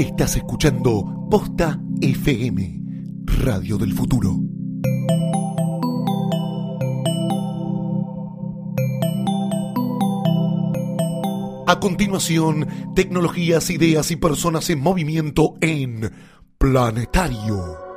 Estás escuchando Posta FM, Radio del Futuro. A continuación, tecnologías, ideas y personas en movimiento en Planetario.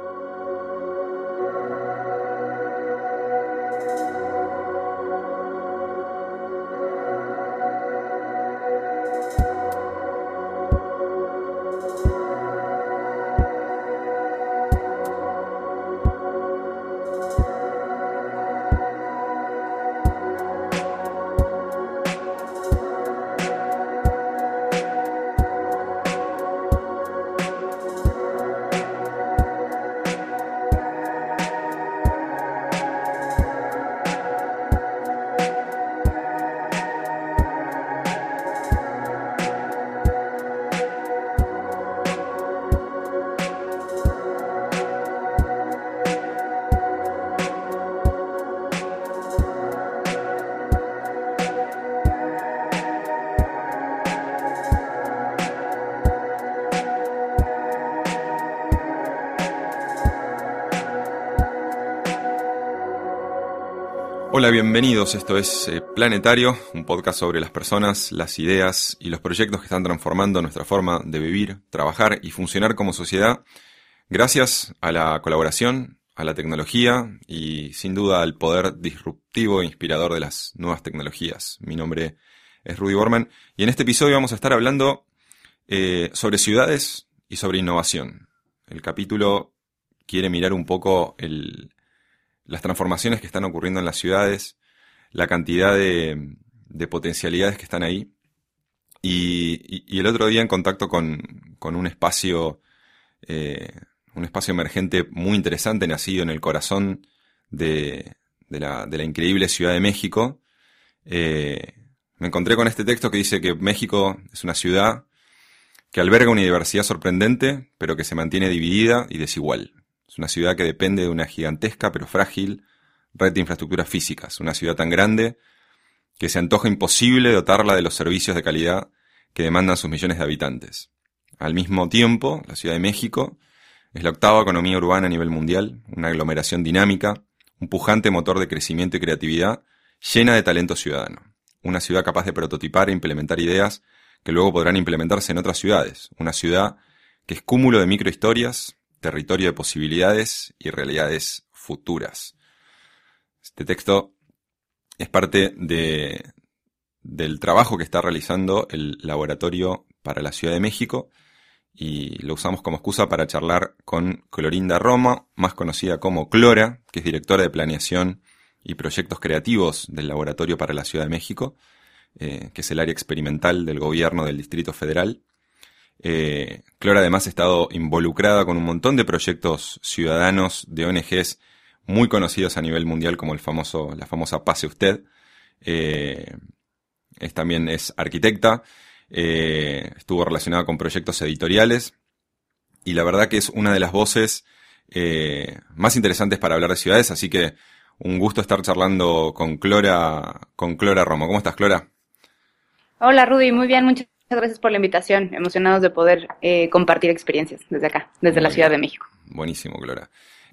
Bienvenidos. Esto es eh, Planetario, un podcast sobre las personas, las ideas y los proyectos que están transformando nuestra forma de vivir, trabajar y funcionar como sociedad, gracias a la colaboración, a la tecnología y sin duda al poder disruptivo e inspirador de las nuevas tecnologías. Mi nombre es Rudy Borman y en este episodio vamos a estar hablando eh, sobre ciudades y sobre innovación. El capítulo quiere mirar un poco el, las transformaciones que están ocurriendo en las ciudades, la cantidad de, potencialidades que están ahí. Y, el otro día en contacto con, un espacio, eh, un espacio emergente muy interesante, nacido en el corazón de, la, increíble Ciudad de México, eh, me encontré con este texto que dice que México es una ciudad que alberga una diversidad sorprendente, pero que se mantiene dividida y desigual. Es una ciudad que depende de una gigantesca pero frágil red de infraestructuras físicas. Una ciudad tan grande que se antoja imposible dotarla de los servicios de calidad que demandan sus millones de habitantes. Al mismo tiempo, la Ciudad de México es la octava economía urbana a nivel mundial, una aglomeración dinámica, un pujante motor de crecimiento y creatividad llena de talento ciudadano. Una ciudad capaz de prototipar e implementar ideas que luego podrán implementarse en otras ciudades. Una ciudad que es cúmulo de microhistorias, territorio de posibilidades y realidades futuras. Este texto es parte de, del trabajo que está realizando el Laboratorio para la Ciudad de México y lo usamos como excusa para charlar con Clorinda Roma, más conocida como Clora, que es directora de planeación y proyectos creativos del Laboratorio para la Ciudad de México, eh, que es el área experimental del gobierno del Distrito Federal. Eh, Clora además ha estado involucrada con un montón de proyectos ciudadanos de ONGs muy conocidos a nivel mundial como el famoso, la famosa Pase Usted. Eh, es, también es arquitecta, eh, estuvo relacionada con proyectos editoriales y la verdad que es una de las voces más interesantes para hablar de ciudades, así que un gusto estar charlando con Clora, con Clora Romo. ¿Cómo estás, Clora? Hola, Rudy, muy bien, muchas gracias por la invitación. Emocionados de poder eh, compartir experiencias desde acá, desde la Ciudad de México. Buenísimo, Clara.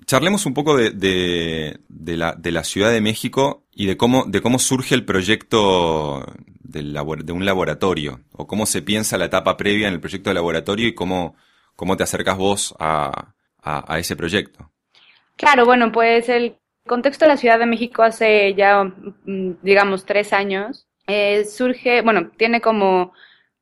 Charlemos un poco de, de, la, de, la, Ciudad de México y de cómo, de cómo surge el proyecto de un laboratorio, o cómo se piensa la etapa previa en el proyecto de laboratorio y cómo, cómo te acercas vos a, a, ese proyecto. Claro, bueno, pues el contexto de la Ciudad de México hace ya, mm, digamos, tres años, eh, surge, bueno, tiene como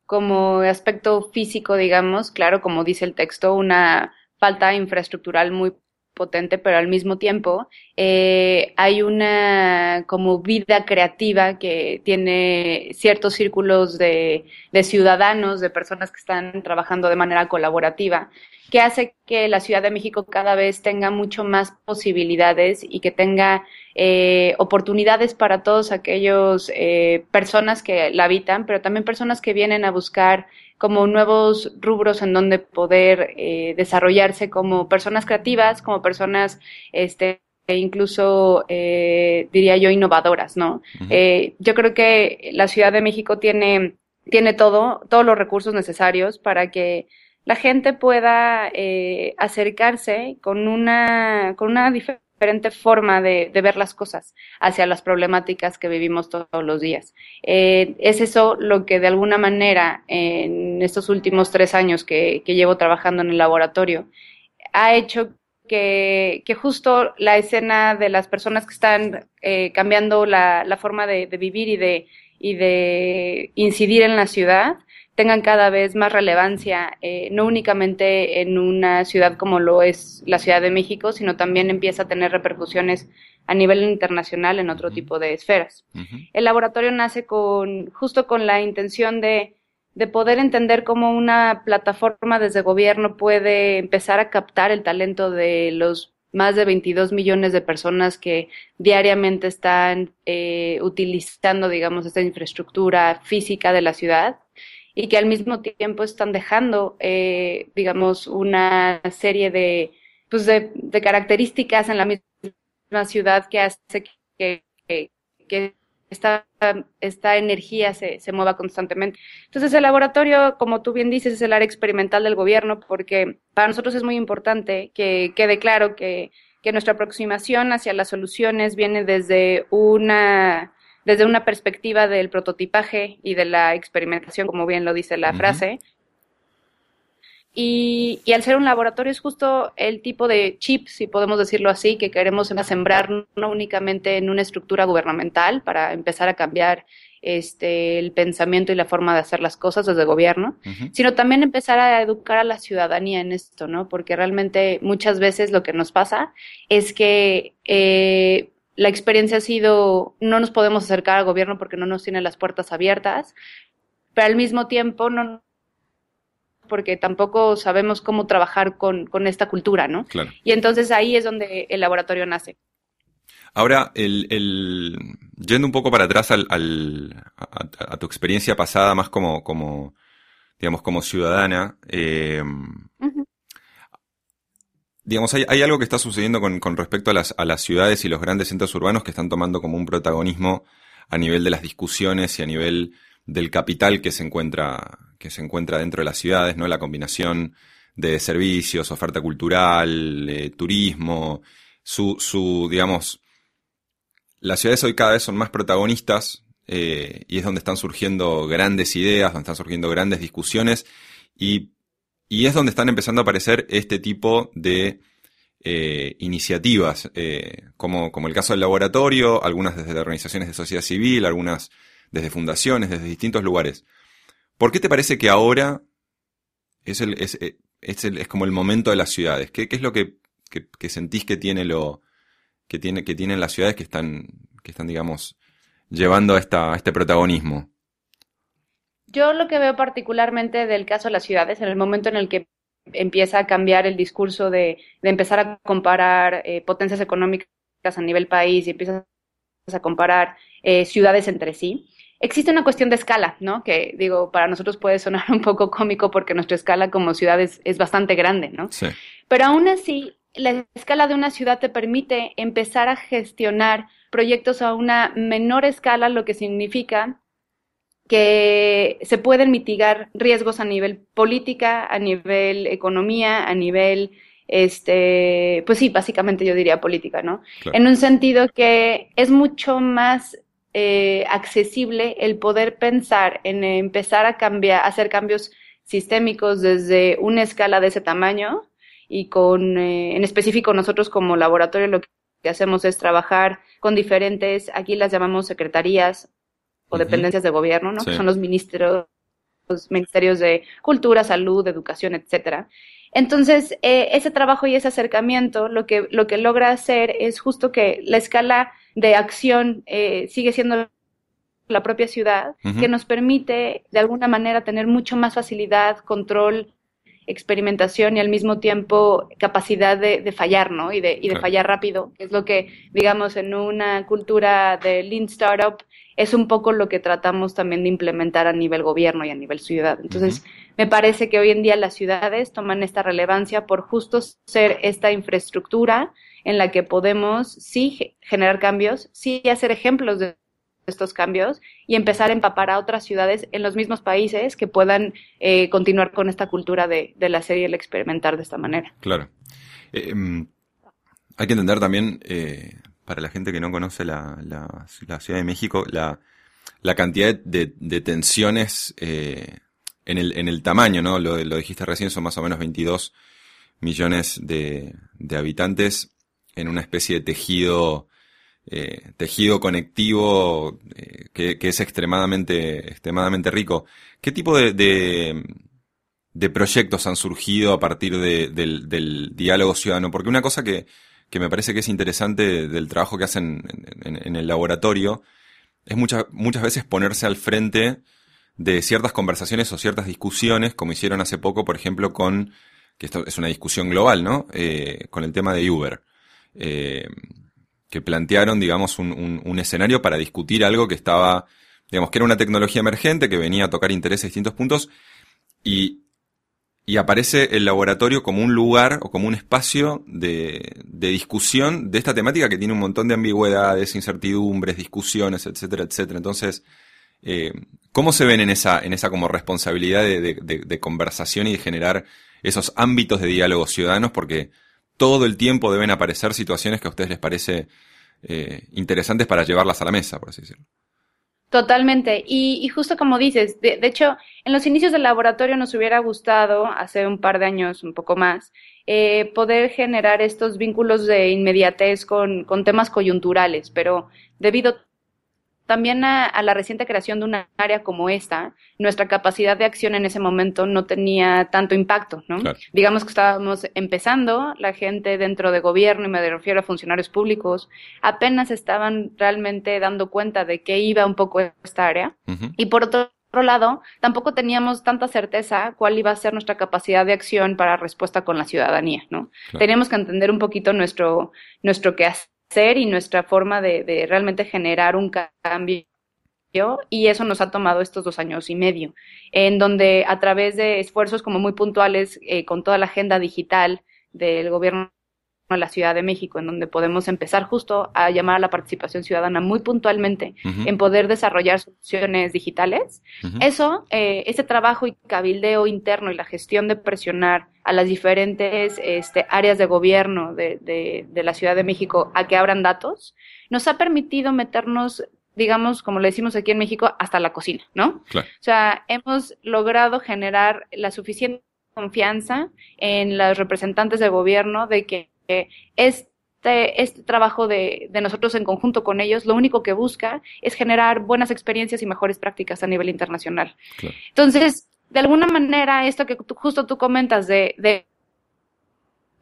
como aspecto físico, digamos, claro, como dice el texto, una falta infraestructural muy potente, pero al mismo tiempo eh, hay una como vida creativa que tiene ciertos círculos de, ciudadanos, de personas que están trabajando de manera colaborativa que hace que la Ciudad de México cada vez tenga mucho más posibilidades y que tenga eh, oportunidades para todos aquellos eh, personas que la habitan, pero también personas que vienen a buscar como nuevos rubros en donde poder eh, desarrollarse como personas creativas, como personas este e incluso eh, diría yo innovadoras, ¿no? eh, yo creo que la Ciudad de México tiene tiene todo, todos los recursos necesarios para que la gente pueda eh, acercarse con una, con una diferente forma de, ver las cosas hacia las problemáticas que vivimos todos los días. Eh, es eso lo que de alguna manera en estos últimos tres años que, llevo trabajando en el laboratorio ha hecho que, justo la escena de las personas que están eh, cambiando la, forma de, de, vivir y de, y de incidir en la ciudad tengan cada vez más relevancia, eh, no únicamente en una ciudad como lo es la Ciudad de México, sino también empieza a tener repercusiones a nivel internacional en otro tipo de esferas. El laboratorio nace con, justo con la intención de, de poder entender cómo una plataforma desde gobierno puede empezar a captar el talento de los más de 22 millones de personas que diariamente están eh, utilizando, digamos, esta infraestructura física de la ciudad y que al mismo tiempo están dejando, eh, digamos, una serie de, pues de, características en la misma ciudad que hace que, que, esta, esta, energía se, se, mueva constantemente. Entonces, el laboratorio, como tú bien dices, es el área experimental del gobierno, porque para nosotros es muy importante que quede claro que, que nuestra aproximación hacia las soluciones viene desde una desde una perspectiva del prototipaje y de la experimentación, como bien lo dice la frase. Y, al ser un laboratorio es justo el tipo de chip, si podemos decirlo así, que queremos sembrar no únicamente en una estructura gubernamental para empezar a cambiar este, el pensamiento y la forma de hacer las cosas desde el gobierno, sino también empezar a educar a la ciudadanía en esto, ¿no? Porque realmente muchas veces lo que nos pasa es que eh, la experiencia ha sido, no nos podemos acercar al gobierno porque no nos tiene las puertas abiertas, pero al mismo tiempo no porque tampoco sabemos cómo trabajar con, esta cultura, ¿no? Claro. Y entonces ahí es donde el laboratorio nace. Ahora, el, yendo un poco para atrás al, a, tu experiencia pasada, más como, como digamos, como ciudadana, eh, digamos, hay, hay, algo que está sucediendo con, con respecto a las, a las ciudades y los grandes centros urbanos que están tomando como un protagonismo a nivel de las discusiones y a nivel del capital que se encuentra, que se encuentra dentro de las ciudades, ¿no? La combinación de servicios, oferta cultural, eh, turismo, su, su, digamos, las ciudades hoy cada vez son más protagonistas eh, y es donde están surgiendo grandes ideas, donde están surgiendo grandes discusiones y y es donde están empezando a aparecer este tipo de eh, iniciativas, eh, como, como el caso del laboratorio, algunas desde organizaciones de sociedad civil, algunas desde fundaciones, desde distintos lugares. ¿Por qué te parece que ahora es, el, es, eh, es, el, es como el momento de las ciudades? ¿Qué, qué es lo que, que, que, sentís que tiene lo que tiene que tienen las ciudades que están que están digamos llevando a, esta, a este protagonismo? Yo lo que veo particularmente del caso de las ciudades, en el momento en el que empieza a cambiar el discurso de, empezar a comparar eh, potencias económicas a nivel país y empiezas a comparar eh, ciudades entre sí, existe una cuestión de escala, ¿no? Que digo, para nosotros puede sonar un poco cómico porque nuestra escala como ciudad es, es bastante grande, ¿no? Sí. Pero aún así, la escala de una ciudad te permite empezar a gestionar proyectos a una menor escala, lo que significa que se pueden mitigar riesgos a nivel política, a nivel economía, a nivel, este, pues sí, básicamente yo diría política, ¿no? En un sentido que es mucho más eh, accesible el poder pensar en empezar a cambiar, hacer cambios sistémicos desde una escala de ese tamaño y con, eh, en específico nosotros como laboratorio lo que hacemos es trabajar con diferentes, aquí las llamamos secretarías o dependencias de gobierno, ¿no? Que son los ministerios, los ministerios de cultura, salud, educación, etcétera. Entonces, eh, ese trabajo y ese acercamiento lo que, lo que logra hacer es justo que la escala de acción eh, sigue siendo la propia ciudad, que nos permite de alguna manera tener mucho más facilidad, control, experimentación y al mismo tiempo capacidad de, fallar, ¿no? Y de, y de fallar rápido, que es lo que, digamos, en una cultura de lean startup es un poco lo que tratamos también de implementar a nivel gobierno y a nivel ciudad. Entonces, me parece que hoy en día las ciudades toman esta relevancia por justo ser esta infraestructura en la que podemos sí generar cambios, sí hacer ejemplos de, estos cambios y empezar a empapar a otras ciudades en los mismos países que puedan eh, continuar con esta cultura de, de la serie y el experimentar de esta manera. Claro. Eh, em, hay que entender también, eh, para la gente que no conoce la, la, la Ciudad de México, la, la cantidad de, de tensiones eh, en, el, en el tamaño, ¿no? Lo, lo dijiste recién, son más o menos 22 millones de, de habitantes en una especie de tejido, eh, tejido conectivo eh, que, que, es extremadamente, extremadamente rico. ¿Qué tipo de, de, de proyectos han surgido a partir de, del, del, diálogo ciudadano? Porque una cosa que, que me parece que es interesante del trabajo que hacen en, el laboratorio es muchas, muchas veces ponerse al frente de ciertas conversaciones o ciertas discusiones, como hicieron hace poco, por ejemplo, con, que esto es una discusión global, ¿no? Eh, con el tema de Uber. Eh, que plantearon, digamos, un, un, escenario para discutir algo que estaba, digamos, que era una tecnología emergente, que venía a tocar intereses distintos puntos, y, y aparece el laboratorio como un lugar o como un espacio de, discusión de esta temática que tiene un montón de ambigüedades, incertidumbres, discusiones, etcétera, etcétera. Entonces, eh, ¿cómo se ven en esa, en esa como responsabilidad de, conversación y de generar esos ámbitos de diálogo ciudadanos? Porque todo el tiempo deben aparecer situaciones que a ustedes les parece eh, interesantes para llevarlas a la mesa, por así decirlo. Totalmente. Y, y justo como dices, de, de, hecho, en los inicios del laboratorio nos hubiera gustado, hace un par de años, un poco más, eh, poder generar estos vínculos de inmediatez con, con temas coyunturales, pero debido también a, a, la reciente creación de una área como esta, nuestra capacidad de acción en ese momento no tenía tanto impacto, ¿no? Claro. Digamos que estábamos empezando, la gente dentro de gobierno, y me refiero a funcionarios públicos, apenas estaban realmente dando cuenta de que iba un poco esta área. Uh -huh. Y por otro otro lado, tampoco teníamos tanta certeza cuál iba a ser nuestra capacidad de acción para respuesta con la ciudadanía, ¿no? Claro. Teníamos que entender un poquito nuestro, nuestro quehacer ser y nuestra forma de, de, realmente generar un cambio. Y eso nos ha tomado estos dos años y medio, en donde a través de esfuerzos como muy puntuales eh, con toda la agenda digital del gobierno de la Ciudad de México, en donde podemos empezar justo a llamar a la participación ciudadana muy puntualmente uh -huh. en poder desarrollar soluciones digitales. Uh -huh. Eso, eh, ese trabajo y cabildeo interno y la gestión de presionar a las diferentes este, áreas de gobierno de, de, de, la Ciudad de México a que abran datos, nos ha permitido meternos, digamos, como le decimos aquí en México, hasta la cocina, ¿no? Claro. O sea, hemos logrado generar la suficiente confianza en los representantes de gobierno de que este, este trabajo de, de, nosotros en conjunto con ellos, lo único que busca es generar buenas experiencias y mejores prácticas a nivel internacional. Claro. Entonces, de alguna manera, esto que tú, justo tú comentas de, de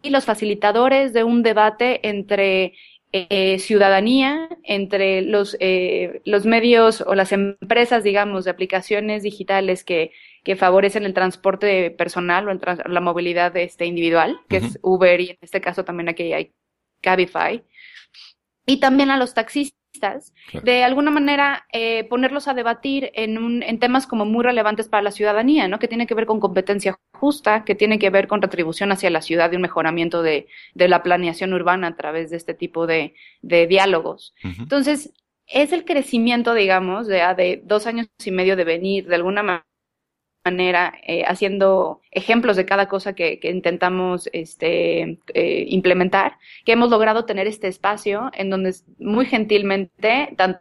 y los facilitadores de un debate entre eh, ciudadanía, entre los, eh, los medios o las empresas, digamos, de aplicaciones digitales que, que favorecen el transporte personal o el trans la movilidad este, individual, que uh -huh. es Uber y en este caso también aquí hay Cabify, y también a los taxistas, claro. de alguna manera eh, ponerlos a debatir en, un, en temas como muy relevantes para la ciudadanía, ¿no? que tiene que ver con competencia justa, que tiene que ver con retribución hacia la ciudad y un mejoramiento de, de la planeación urbana a través de este tipo de, de diálogos. Uh -huh. Entonces, es el crecimiento, digamos, de, de dos años y medio de venir de alguna manera manera, eh, haciendo ejemplos de cada cosa que, que intentamos este, eh, implementar, que hemos logrado tener este espacio en donde muy gentilmente, tanto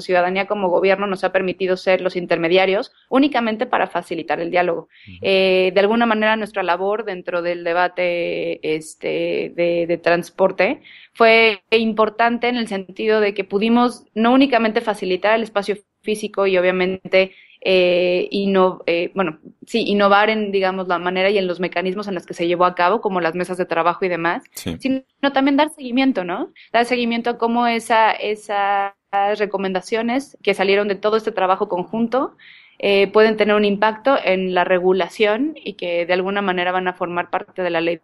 ciudadanía como gobierno nos ha permitido ser los intermediarios únicamente para facilitar el diálogo. Uh -huh. eh, de alguna manera nuestra labor dentro del debate este, de, de, transporte fue importante en el sentido de que pudimos no únicamente facilitar el espacio físico y obviamente eh, no, eh, bueno, sí, innovar en, digamos, la manera y en los mecanismos en los que se llevó a cabo, como las mesas de trabajo y demás, sí. sino también dar seguimiento, ¿no? Dar seguimiento a cómo esa, esas recomendaciones que salieron de todo este trabajo conjunto eh, pueden tener un impacto en la regulación y que de alguna manera van a formar parte de la ley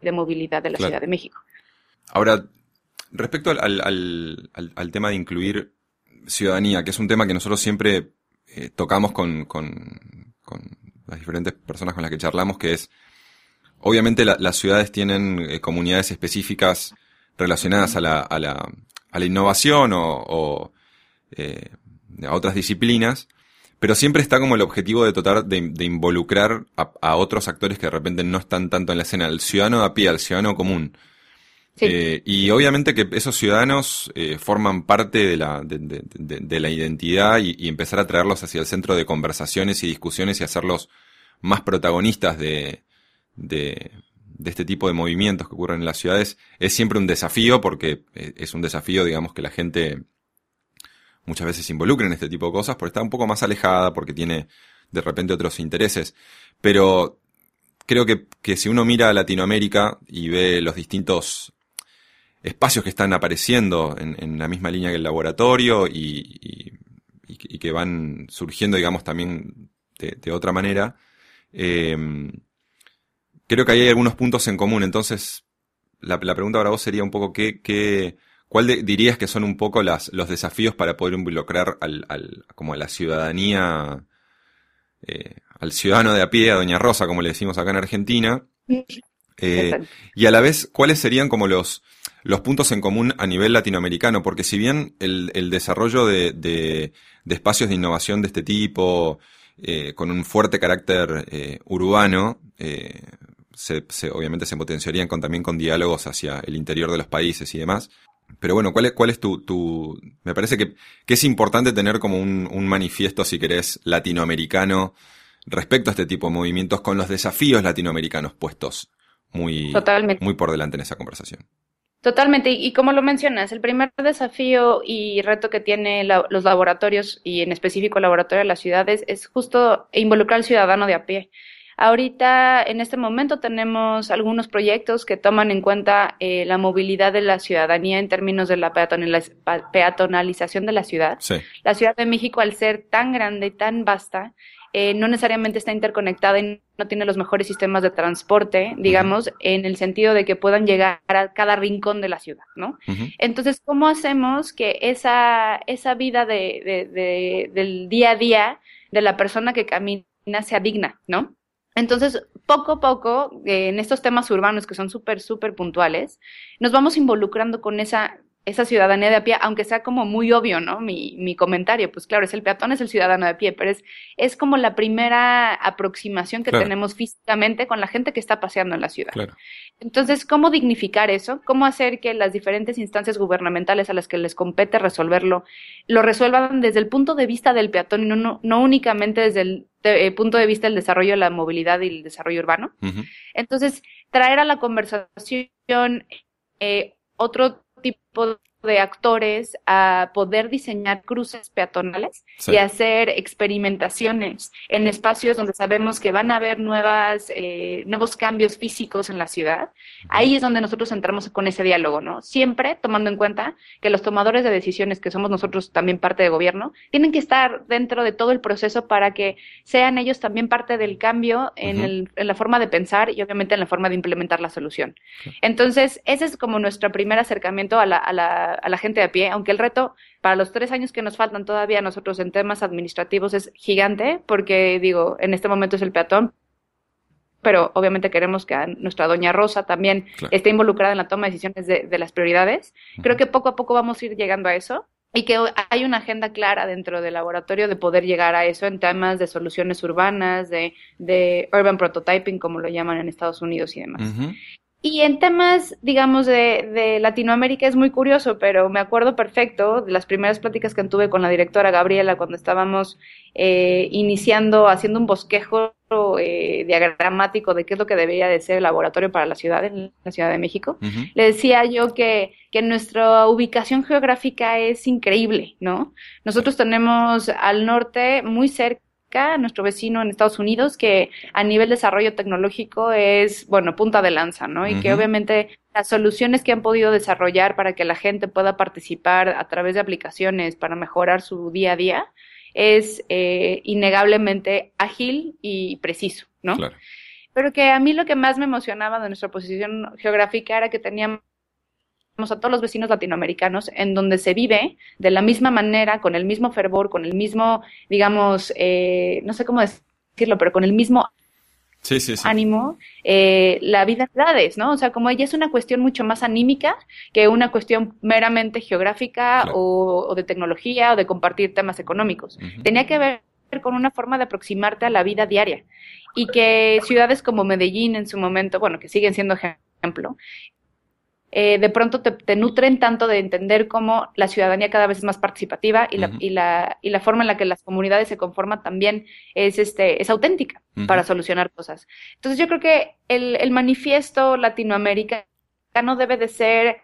de movilidad de la claro. Ciudad de México. Ahora, respecto al, al, al, al tema de incluir ciudadanía, que es un tema que nosotros siempre eh, tocamos con, con, con, las diferentes personas con las que charlamos, que es, obviamente la, las ciudades tienen eh, comunidades específicas relacionadas a la, a la, a la innovación o, o eh, a otras disciplinas, pero siempre está como el objetivo de tratar de, involucrar a, otros actores que de repente no están tanto en la escena, al ciudadano a pie, al ciudadano común. Eh, y obviamente que esos ciudadanos eh, forman parte de la, de, la identidad y, empezar a traerlos hacia el centro de conversaciones y discusiones y hacerlos más protagonistas de, este tipo de movimientos que ocurren en las ciudades es siempre un desafío porque eh, es un desafío, digamos, que la gente muchas veces se involucre en este tipo de cosas porque está un poco más alejada, porque tiene de repente otros intereses. Pero creo que, que si uno mira a Latinoamérica y ve los distintos espacios que están apareciendo en, la misma línea que el laboratorio y, que van surgiendo, digamos, también de, otra manera, eh, creo que ahí hay algunos puntos en común. Entonces, la, pregunta para vos sería un poco qué, qué ¿cuál dirías que son un poco las, los desafíos para poder involucrar al, al como a la ciudadanía, eh, al ciudadano de a pie, a Doña Rosa, como le decimos acá en Argentina? Eh, y a la vez, ¿cuáles serían como los, los puntos en común a nivel latinoamericano, porque si bien el, el desarrollo de, de, espacios de innovación de este tipo, eh, con un fuerte carácter eh, urbano, eh, se, obviamente se potenciarían con, también con diálogos hacia el interior de los países y demás. Pero bueno, ¿cuál es, cuál es tu, tu... Me parece que, que es importante tener como un, un manifiesto, si querés, latinoamericano respecto a este tipo de movimientos con los desafíos latinoamericanos puestos muy, muy por delante en esa conversación. Totalmente, y, como lo mencionas, el primer desafío y reto que tienen los laboratorios y en específico el laboratorio de las ciudades es justo involucrar al ciudadano de a pie. Ahorita, en este momento, tenemos algunos proyectos que toman en cuenta eh, la movilidad de la ciudadanía en términos de la peatonalización de la ciudad. La Ciudad de México, al ser tan grande y tan vasta, eh, no necesariamente está interconectada y no tiene los mejores sistemas de transporte, digamos, en el sentido de que puedan llegar a cada rincón de la ciudad, ¿no? Entonces, ¿cómo hacemos que esa, esa vida de, de, del día a día de la persona que camina sea digna, ¿no? Entonces, poco a poco, eh, en estos temas urbanos que son súper, súper puntuales, nos vamos involucrando con esa esa ciudadanía de a pie, aunque sea como muy obvio, ¿no? Mi, mi comentario, pues claro, es el peatón, es el ciudadano de a pie, pero es, es como la primera aproximación que tenemos físicamente con la gente que está paseando en la ciudad. Entonces, ¿cómo dignificar eso? ¿Cómo hacer que las diferentes instancias gubernamentales a las que les compete resolverlo, lo resuelvan desde el punto de vista del peatón y no, no, únicamente desde el eh, punto de vista del desarrollo de la movilidad y el desarrollo urbano? Entonces, traer a la conversación eh, otro tipo de actores a poder diseñar cruces peatonales y hacer experimentaciones en espacios donde sabemos que van a haber nuevas, eh, nuevos cambios físicos en la ciudad. Ahí es donde nosotros entramos con ese diálogo, ¿no? Siempre tomando en cuenta que los tomadores de decisiones, que somos nosotros también parte de gobierno, tienen que estar dentro de todo el proceso para que sean ellos también parte del cambio en, el, en la forma de pensar y obviamente en la forma de implementar la solución. Entonces, ese es como nuestro primer acercamiento a la, a la a, la gente de a pie, aunque el reto para los tres años que nos faltan todavía a nosotros en temas administrativos es gigante, porque digo, en este momento es el peatón, pero obviamente queremos que nuestra doña Rosa también esté involucrada en la toma de decisiones de, las prioridades. Creo que poco a poco vamos a ir llegando a eso y que hay una agenda clara dentro del laboratorio de poder llegar a eso en temas de soluciones urbanas, de, de urban prototyping, como lo llaman en Estados Unidos y demás. Y en temas, digamos, de, de, Latinoamérica es muy curioso, pero me acuerdo perfecto de las primeras pláticas que tuve con la directora Gabriela cuando estábamos eh, iniciando, haciendo un bosquejo eh, diagramático de qué es lo que debería de ser el laboratorio para la ciudad, en la Ciudad de México. Le decía yo que, que nuestra ubicación geográfica es increíble, ¿no? Nosotros tenemos al norte, muy cerca, nuestro vecino en Estados Unidos, que a nivel desarrollo tecnológico es, bueno, punta de lanza, ¿no? Y que obviamente las soluciones que han podido desarrollar para que la gente pueda participar a través de aplicaciones para mejorar su día a día es eh, innegablemente ágil y preciso, ¿no? Claro. Pero que a mí lo que más me emocionaba de nuestra posición geográfica era que teníamos a todos los vecinos latinoamericanos, en donde se vive de la misma manera, con el mismo fervor, con el mismo, digamos, eh, no sé cómo decirlo, pero con el mismo ánimo eh, la vida de ciudades, ¿no? O sea, como ella es una cuestión mucho más anímica que una cuestión meramente geográfica o, de tecnología o de compartir temas económicos. Tenía que ver con una forma de aproximarte a la vida diaria y que ciudades como Medellín en su momento, bueno, que siguen siendo ejemplo, eh, de pronto te, nutren tanto de entender cómo la ciudadanía cada vez es más participativa y, la, y, la, y la forma en la que las comunidades se conforman también es, este, es auténtica para solucionar cosas. Entonces yo creo que el, el manifiesto latinoamericano debe de ser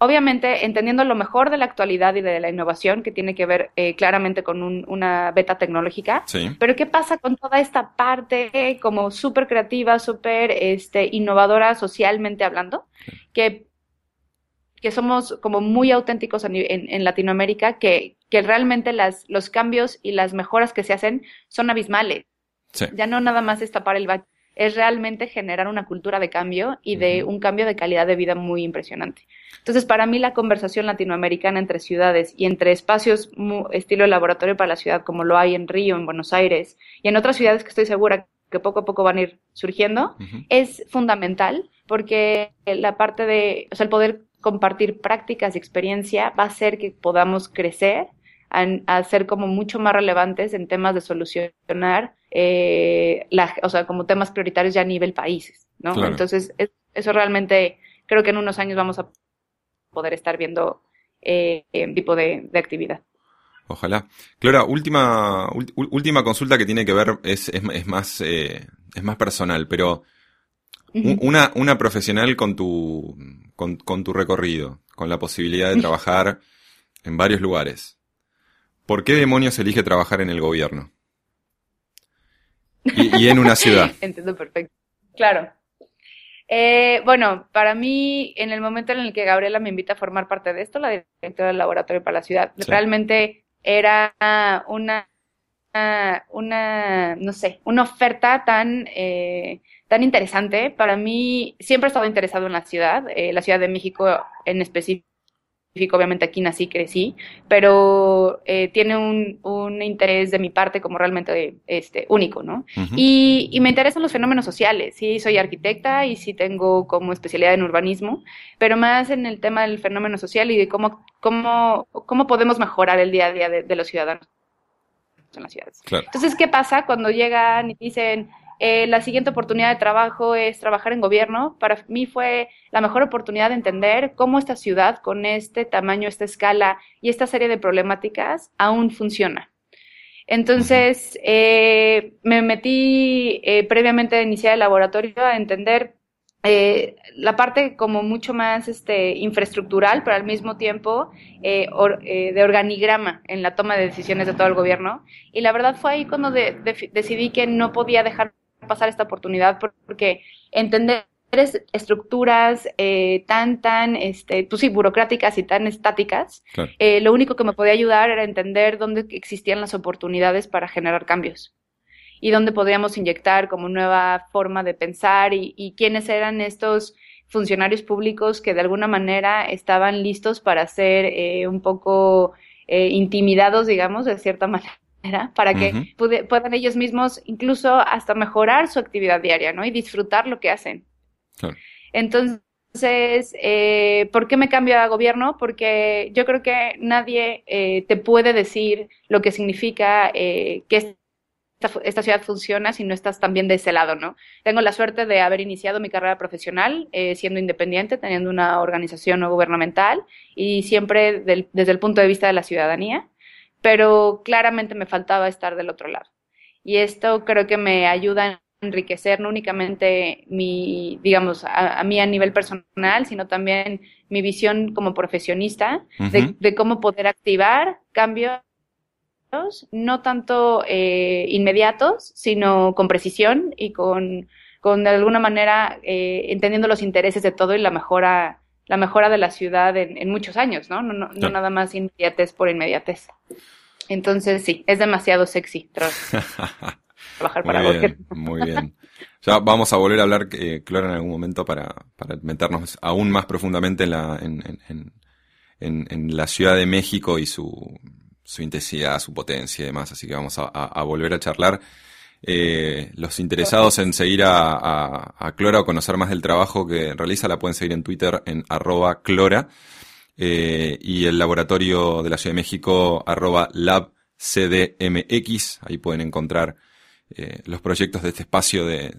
Obviamente, entendiendo lo mejor de la actualidad y de la innovación, que tiene que ver eh, claramente con una beta tecnológica, pero ¿qué pasa con toda esta parte como súper creativa, súper este, innovadora socialmente hablando? Que que somos como muy auténticos en, en, Latinoamérica, que, que realmente las, los cambios y las mejoras que se hacen son abismales. Ya no nada más es tapar el bache, es realmente generar una cultura de cambio y de un cambio de calidad de vida muy impresionante. Entonces, para mí la conversación latinoamericana entre ciudades y entre espacios estilo laboratorio para la ciudad, como lo hay en Río, en Buenos Aires y en otras ciudades que estoy segura que poco a poco van a ir surgiendo, es fundamental porque la parte de, o sea, el poder compartir prácticas y experiencia va a hacer que podamos crecer a, ser como mucho más relevantes en temas de solucionar, eh, la, o sea, como temas prioritarios ya a nivel países, ¿no? Entonces, eso realmente creo que en unos años vamos a poder estar viendo eh, tipo de, actividad. Ojalá. Clara, última, última consulta que tiene que ver, es, es, más, eh, es más personal, pero una, una profesional con tu, con, con tu recorrido, con la posibilidad de trabajar en varios lugares. ¿Por qué demonios elige trabajar en el gobierno? Y, en una ciudad. Entiendo perfecto. Claro. Eh, bueno, para mí, en el momento en el que Gabriela me invita a formar parte de esto, la directora del laboratorio para la ciudad, realmente era una, una, no sé, una oferta tan eh, tan interesante. Para mí, siempre he estado interesado en la ciudad, eh, la Ciudad de México en específico. Obviamente aquí nací, crecí, pero eh, tiene un, un, interés de mi parte como realmente este, único, ¿no? y, y, me interesan los fenómenos sociales. Sí, soy arquitecta y sí tengo como especialidad en urbanismo, pero más en el tema del fenómeno social y de cómo, cómo, cómo podemos mejorar el día a día de, los ciudadanos en las ciudades. Entonces, ¿qué pasa cuando llegan y dicen, eh, la siguiente oportunidad de trabajo es trabajar en gobierno. Para mí fue la mejor oportunidad de entender cómo esta ciudad, con este tamaño, esta escala y esta serie de problemáticas, aún funciona. Entonces, eh, me metí eh, previamente de iniciar el laboratorio a entender la parte como mucho más este, infraestructural, pero al mismo tiempo de organigrama en la toma de decisiones de todo el gobierno. Y la verdad fue ahí cuando decidí que no podía dejar pasar esta oportunidad porque entender estructuras eh, tan, tan, este, pues sí, burocráticas y tan estáticas, eh, lo único que me podía ayudar era entender dónde existían las oportunidades para generar cambios y dónde podríamos inyectar como nueva forma de pensar y, quiénes eran estos funcionarios públicos que de alguna manera estaban listos para ser eh, un poco intimidados, digamos, de cierta manera para que puedan ellos mismos incluso hasta mejorar su actividad diaria, ¿no? Y disfrutar lo que hacen. Entonces, eh, ¿por qué me cambio a gobierno? Porque yo creo que nadie eh, te puede decir lo que significa eh, que esta, ciudad funciona si no estás también de ese lado, ¿no? Tengo la suerte de haber iniciado mi carrera profesional siendo independiente, teniendo una organización no gubernamental y siempre desde el punto de vista de la ciudadanía pero claramente me faltaba estar del otro lado. Y esto creo que me ayuda a enriquecer no únicamente mi, digamos, a, mí a nivel personal, sino también mi visión como profesionista de, cómo poder activar cambios no tanto eh, inmediatos, sino con precisión y con, con de alguna manera eh, entendiendo los intereses de todo y la mejora la mejora de la ciudad en, muchos años, ¿no? No, no, no nada más inmediatez por inmediatez. Entonces sí, es demasiado sexy trabajar para muy bien, Muy bien. Ya vamos a volver a hablar, eh, Clara, en algún momento para, para meternos aún más profundamente en la, en, en, en, en la Ciudad de México y su, su intensidad, su potencia y demás. Así que vamos a, a, volver a charlar. Eh, los interesados en seguir a, Clora o conocer más del trabajo que realiza la pueden seguir en Twitter en arroba Clora eh, y el laboratorio de la Ciudad de México arroba labcdmx. Ahí pueden encontrar eh, los proyectos de este espacio de,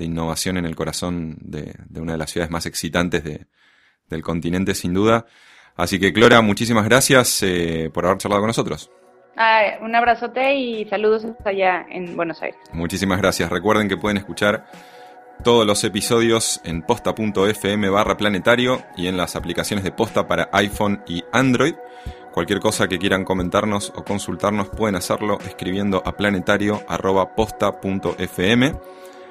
innovación en el corazón de, una de las ciudades más excitantes del continente, sin duda. Así que, Clora, muchísimas gracias por haber charlado con nosotros. Ah, un abrazote y saludos allá en Buenos Aires. Muchísimas gracias. Recuerden que pueden escuchar todos los episodios en posta.fm barra planetario y en las aplicaciones de posta para iPhone y Android. Cualquier cosa que quieran comentarnos o consultarnos pueden hacerlo escribiendo a planetario.posta.fm.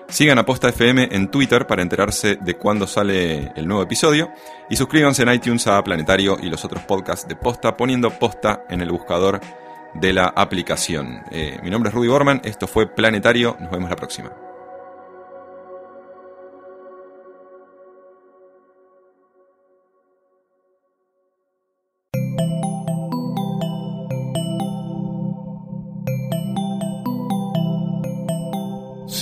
Sigan a Posta FM en Twitter para enterarse de cuándo sale el nuevo episodio y suscríbanse en iTunes a Planetario y los otros podcasts de Posta poniendo Posta en el buscador de la aplicación. Eh, mi nombre es Rudy Borman, esto fue Planetario, nos vemos la próxima.